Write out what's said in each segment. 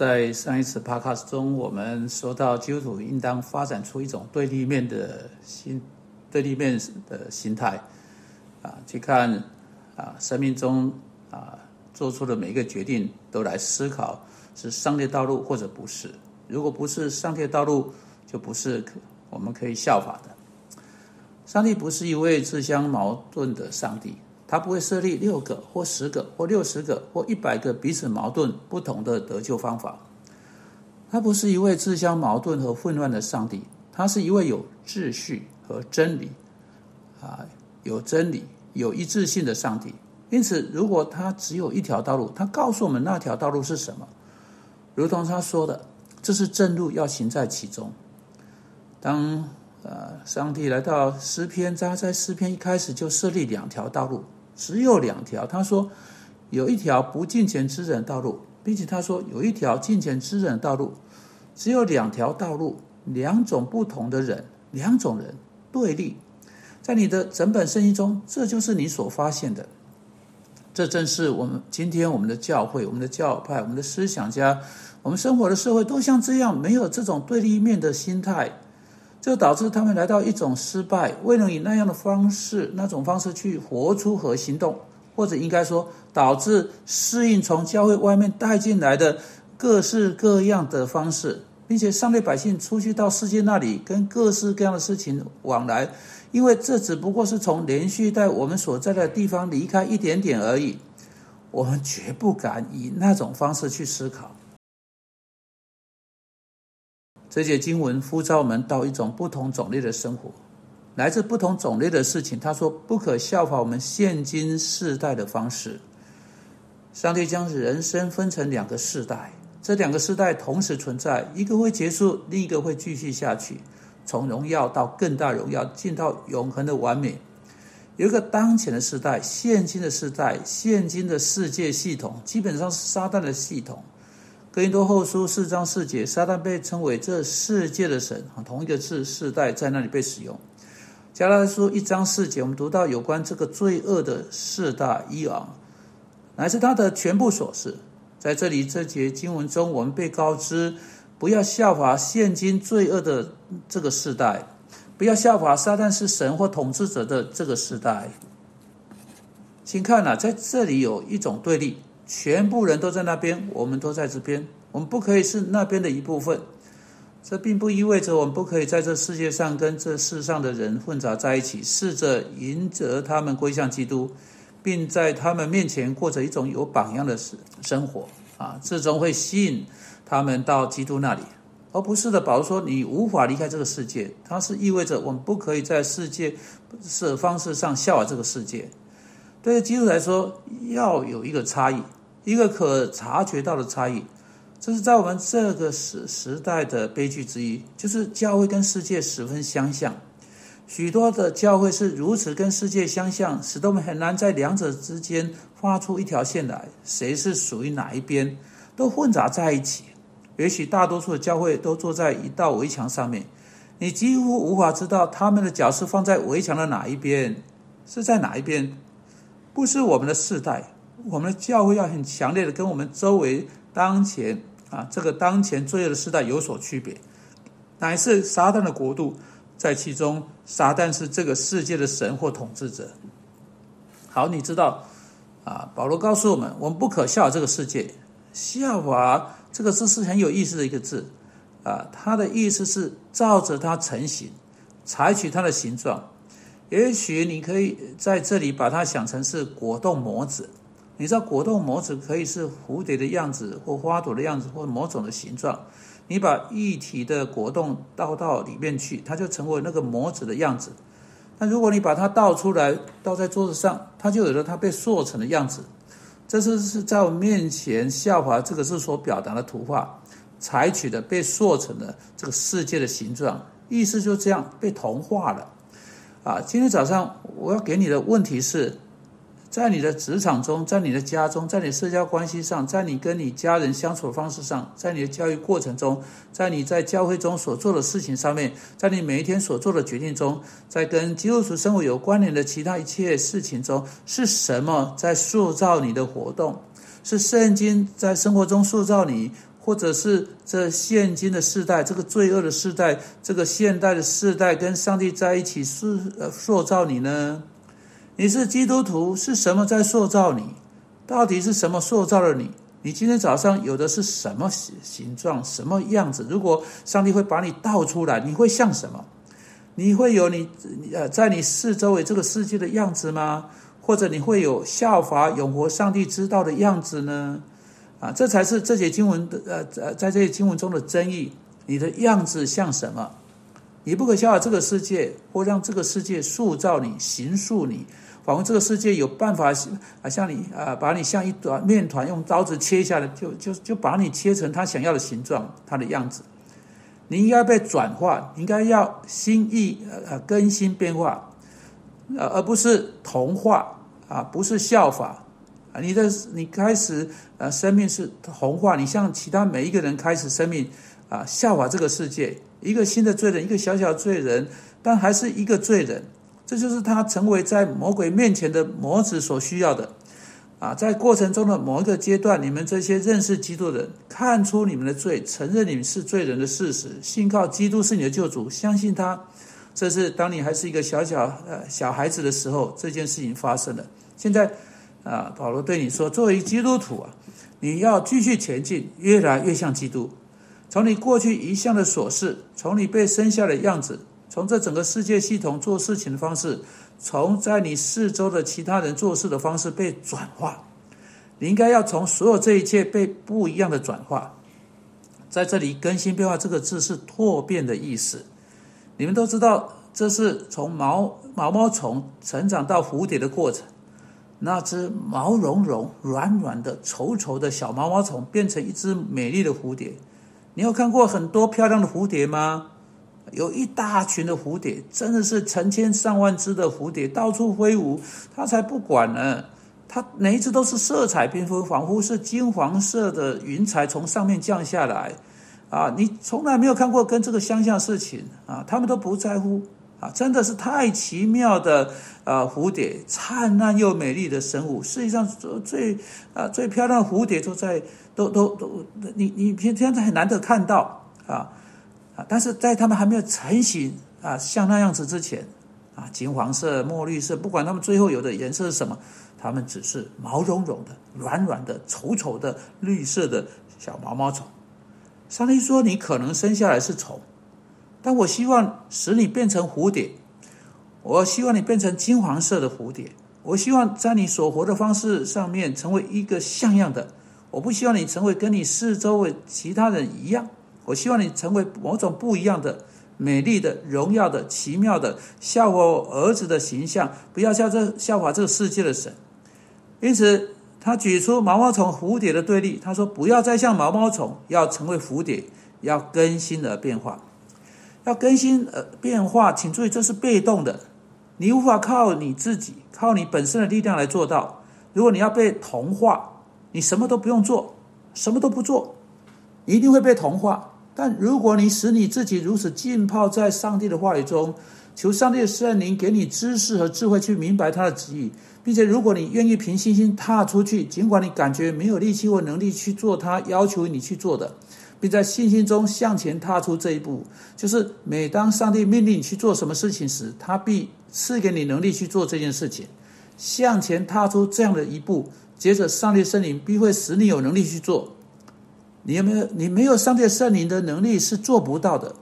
在上一次 podcast 中，我们说到基督徒应当发展出一种对立面的心，对立面的心态，啊，去看啊，生命中啊做出的每一个决定，都来思考是上帝道路或者不是。如果不是上帝道路，就不是我们可以效法的。上帝不是一位自相矛盾的上帝。他不会设立六个或十个或六十个或一百个彼此矛盾不同的得救方法。他不是一位自相矛盾和混乱的上帝，他是一位有秩序和真理，啊，有真理、有一致性的上帝。因此，如果他只有一条道路，他告诉我们那条道路是什么，如同他说的，这是正路，要行在其中。当呃，上帝来到诗篇，他在诗篇一开始就设立两条道路。只有两条，他说有一条不进前知人道路，并且他说有一条进前知人道路，只有两条道路，两种不同的人，两种人对立，在你的整本圣经中，这就是你所发现的。这正是我们今天我们的教会、我们的教派、我们的思想家、我们生活的社会都像这样，没有这种对立面的心态。就导致他们来到一种失败，未能以那样的方式、那种方式去活出和行动，或者应该说，导致适应从教会外面带进来的各式各样的方式，并且上列百姓出去到世界那里，跟各式各样的事情往来，因为这只不过是从连续在我们所在的地方离开一点点而已，我们绝不敢以那种方式去思考。这些经文呼召我们到一种不同种类的生活，来自不同种类的事情。他说：“不可效法我们现今世代的方式。”上帝将人生分成两个世代，这两个世代同时存在，一个会结束，另一个会继续下去，从荣耀到更大荣耀，进到永恒的完美。有一个当前的时代，现今的时代，现今的世界系统，基本上是撒旦的系统。哥林多后书四章四节，撒旦被称为这世界的神啊，同一个字世代在那里被使用。加拉书一章四节，我们读到有关这个罪恶的四大伊昂，乃是他的全部所事。在这里这节经文中，我们被告知不要效法现今罪恶的这个世代，不要效法撒旦是神或统治者的这个时代。请看呐，在这里有一种对立。全部人都在那边，我们都在这边。我们不可以是那边的一部分。这并不意味着我们不可以在这世界上跟这世上的人混杂在一起，试着迎着他们归向基督，并在他们面前过着一种有榜样的生生活啊，最终会吸引他们到基督那里，而不是的。保罗说：“你无法离开这个世界。”它是意味着我们不可以在世界是方式上效法这个世界。对于基督来说，要有一个差异。一个可察觉到的差异，这是在我们这个时时代的悲剧之一，就是教会跟世界十分相像。许多的教会是如此跟世界相像，使得我们很难在两者之间画出一条线来，谁是属于哪一边，都混杂在一起。也许大多数的教会都坐在一道围墙上面，你几乎无法知道他们的脚是放在围墙的哪一边，是在哪一边，不是我们的世代。我们的教会要很强烈的跟我们周围当前啊这个当前罪恶的时代有所区别，乃是撒旦的国度在其中，撒旦是这个世界的神或统治者。好，你知道啊？保罗告诉我们，我们不可笑这个世界。笑话这个字是很有意思的一个字啊，它的意思是照着它成型，采取它的形状。也许你可以在这里把它想成是果冻模子。你知道果冻模子可以是蝴蝶的样子，或花朵的样子，或某种的形状。你把一体的果冻倒到里面去，它就成为那个模子的样子。那如果你把它倒出来，倒在桌子上，它就有了它被塑成的样子。这是是在我面前下滑这个是所表达的图画，采取的被塑成的这个世界的形状，意思就这样被同化了。啊，今天早上我要给你的问题是。在你的职场中，在你的家中，在你社交关系上，在你跟你家人相处的方式上，在你的教育过程中，在你在教会中所做的事情上面，在你每一天所做的决定中，在跟基督徒生活有关联的其他一切事情中，是什么在塑造你的活动？是圣经在生活中塑造你，或者是这现今的世代，这个罪恶的世代，这个现代的世代，跟上帝在一起塑呃塑造你呢？你是基督徒，是什么在塑造你？到底是什么塑造了你？你今天早上有的是什么形形状、什么样子？如果上帝会把你倒出来，你会像什么？你会有你呃，在你四周围这个世界的样子吗？或者你会有效法永活上帝知道的样子呢？啊，这才是这节经文的呃呃，在这些经文中的争议。你的样子像什么？你不可效法这个世界，或让这个世界塑造你、形塑你。仿佛这个世界有办法啊，像你啊，把你像一团面团用刀子切下来，就就就把你切成他想要的形状、他的样子。你应该被转化，应该要心意呃更新变化，呃而不是同化啊，不是效法啊。你的你开始呃生命是同化，你像其他每一个人开始生命啊效法这个世界，一个新的罪人，一个小小罪人，但还是一个罪人。这就是他成为在魔鬼面前的魔子所需要的，啊，在过程中的某一个阶段，你们这些认识基督的人，看出你们的罪，承认你们是罪人的事实，信靠基督是你的救主，相信他，这是当你还是一个小小呃小孩子的时候，这件事情发生了。现在啊，保罗对你说，作为基督徒啊，你要继续前进，越来越像基督，从你过去一向的琐事，从你被生下的样子。从这整个世界系统做事情的方式，从在你四周的其他人做事的方式被转化，你应该要从所有这一切被不一样的转化。在这里，更新变化这个字是拓变的意思。你们都知道，这是从毛毛毛虫成长到蝴蝶的过程。那只毛茸茸、软软的、稠稠的小毛毛虫变成一只美丽的蝴蝶。你有看过很多漂亮的蝴蝶吗？有一大群的蝴蝶，真的是成千上万只的蝴蝶到处飞舞，它才不管呢。它每一只都是色彩缤纷，仿佛是金黄色的云彩从上面降下来。啊，你从来没有看过跟这个相像事情啊，他们都不在乎啊，真的是太奇妙的啊！蝴蝶灿烂又美丽的生物，世界上最啊最漂亮的蝴蝶都在都都都，你你平常在很难得看到啊啊。但是在他们还没有成型啊，像那样子之前，啊，金黄色、墨绿色，不管他们最后有的颜色是什么，他们只是毛茸茸的、软软的、丑丑的绿色的小毛毛虫。上帝说：“你可能生下来是虫，但我希望使你变成蝴蝶。我希望你变成金黄色的蝴蝶。我希望在你所活的方式上面成为一个像样的。我不希望你成为跟你四周围其他人一样。”我希望你成为某种不一样的、美丽的、荣耀的、奇妙的，效法我儿子的形象，不要像这效法这个世界的神。因此，他举出毛毛虫、蝴蝶的对立。他说：“不要再像毛毛虫，要成为蝴蝶，要更新而变化，要更新而变化。请注意，这是被动的，你无法靠你自己、靠你本身的力量来做到。如果你要被同化，你什么都不用做，什么都不做，一定会被同化。”但如果你使你自己如此浸泡在上帝的话语中，求上帝的圣灵给你知识和智慧去明白他的旨意，并且如果你愿意凭信心踏出去，尽管你感觉没有力气或能力去做他要求你去做的，并在信心中向前踏出这一步，就是每当上帝命令你去做什么事情时，他必赐给你能力去做这件事情。向前踏出这样的一步，接着上帝圣灵必会使你有能力去做。你有没有？你没有上帝圣灵的能力是做不到的。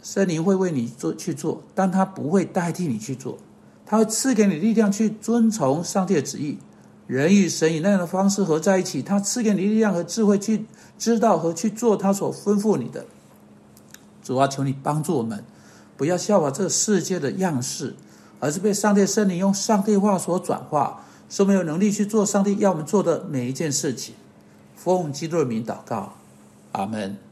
圣灵会为你做去做，但他不会代替你去做。他会赐给你力量去遵从上帝的旨意。人与神以那样的方式合在一起，他赐给你力量和智慧去知道和去做他所吩咐你的。主啊，求你帮助我们，不要效法这世界的样式，而是被上帝圣灵用上帝话所转化，说没有能力去做上帝要我们做的每一件事情。奉基督的名祷告，阿门。